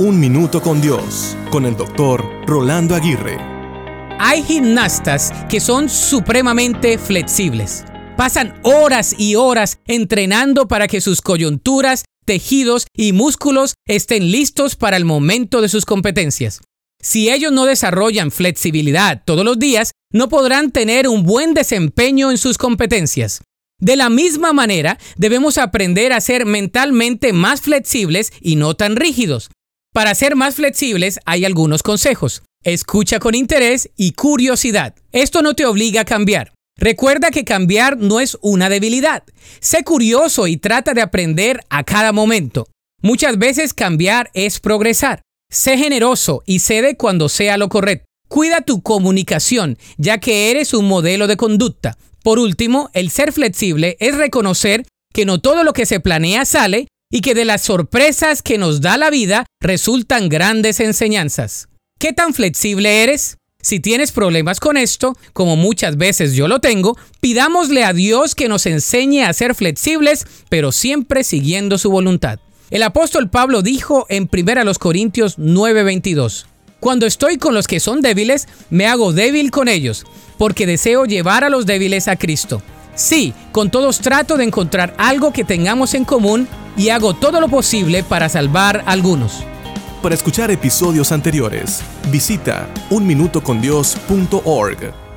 Un Minuto con Dios, con el doctor Rolando Aguirre. Hay gimnastas que son supremamente flexibles. Pasan horas y horas entrenando para que sus coyunturas, tejidos y músculos estén listos para el momento de sus competencias. Si ellos no desarrollan flexibilidad todos los días, no podrán tener un buen desempeño en sus competencias. De la misma manera, debemos aprender a ser mentalmente más flexibles y no tan rígidos. Para ser más flexibles hay algunos consejos. Escucha con interés y curiosidad. Esto no te obliga a cambiar. Recuerda que cambiar no es una debilidad. Sé curioso y trata de aprender a cada momento. Muchas veces cambiar es progresar. Sé generoso y cede cuando sea lo correcto. Cuida tu comunicación, ya que eres un modelo de conducta. Por último, el ser flexible es reconocer que no todo lo que se planea sale y que de las sorpresas que nos da la vida resultan grandes enseñanzas. ¿Qué tan flexible eres? Si tienes problemas con esto, como muchas veces yo lo tengo, pidámosle a Dios que nos enseñe a ser flexibles, pero siempre siguiendo su voluntad. El apóstol Pablo dijo en 1 Corintios 9:22, Cuando estoy con los que son débiles, me hago débil con ellos, porque deseo llevar a los débiles a Cristo. Sí, con todos trato de encontrar algo que tengamos en común y hago todo lo posible para salvar a algunos. Para escuchar episodios anteriores, visita unminutocondios.org.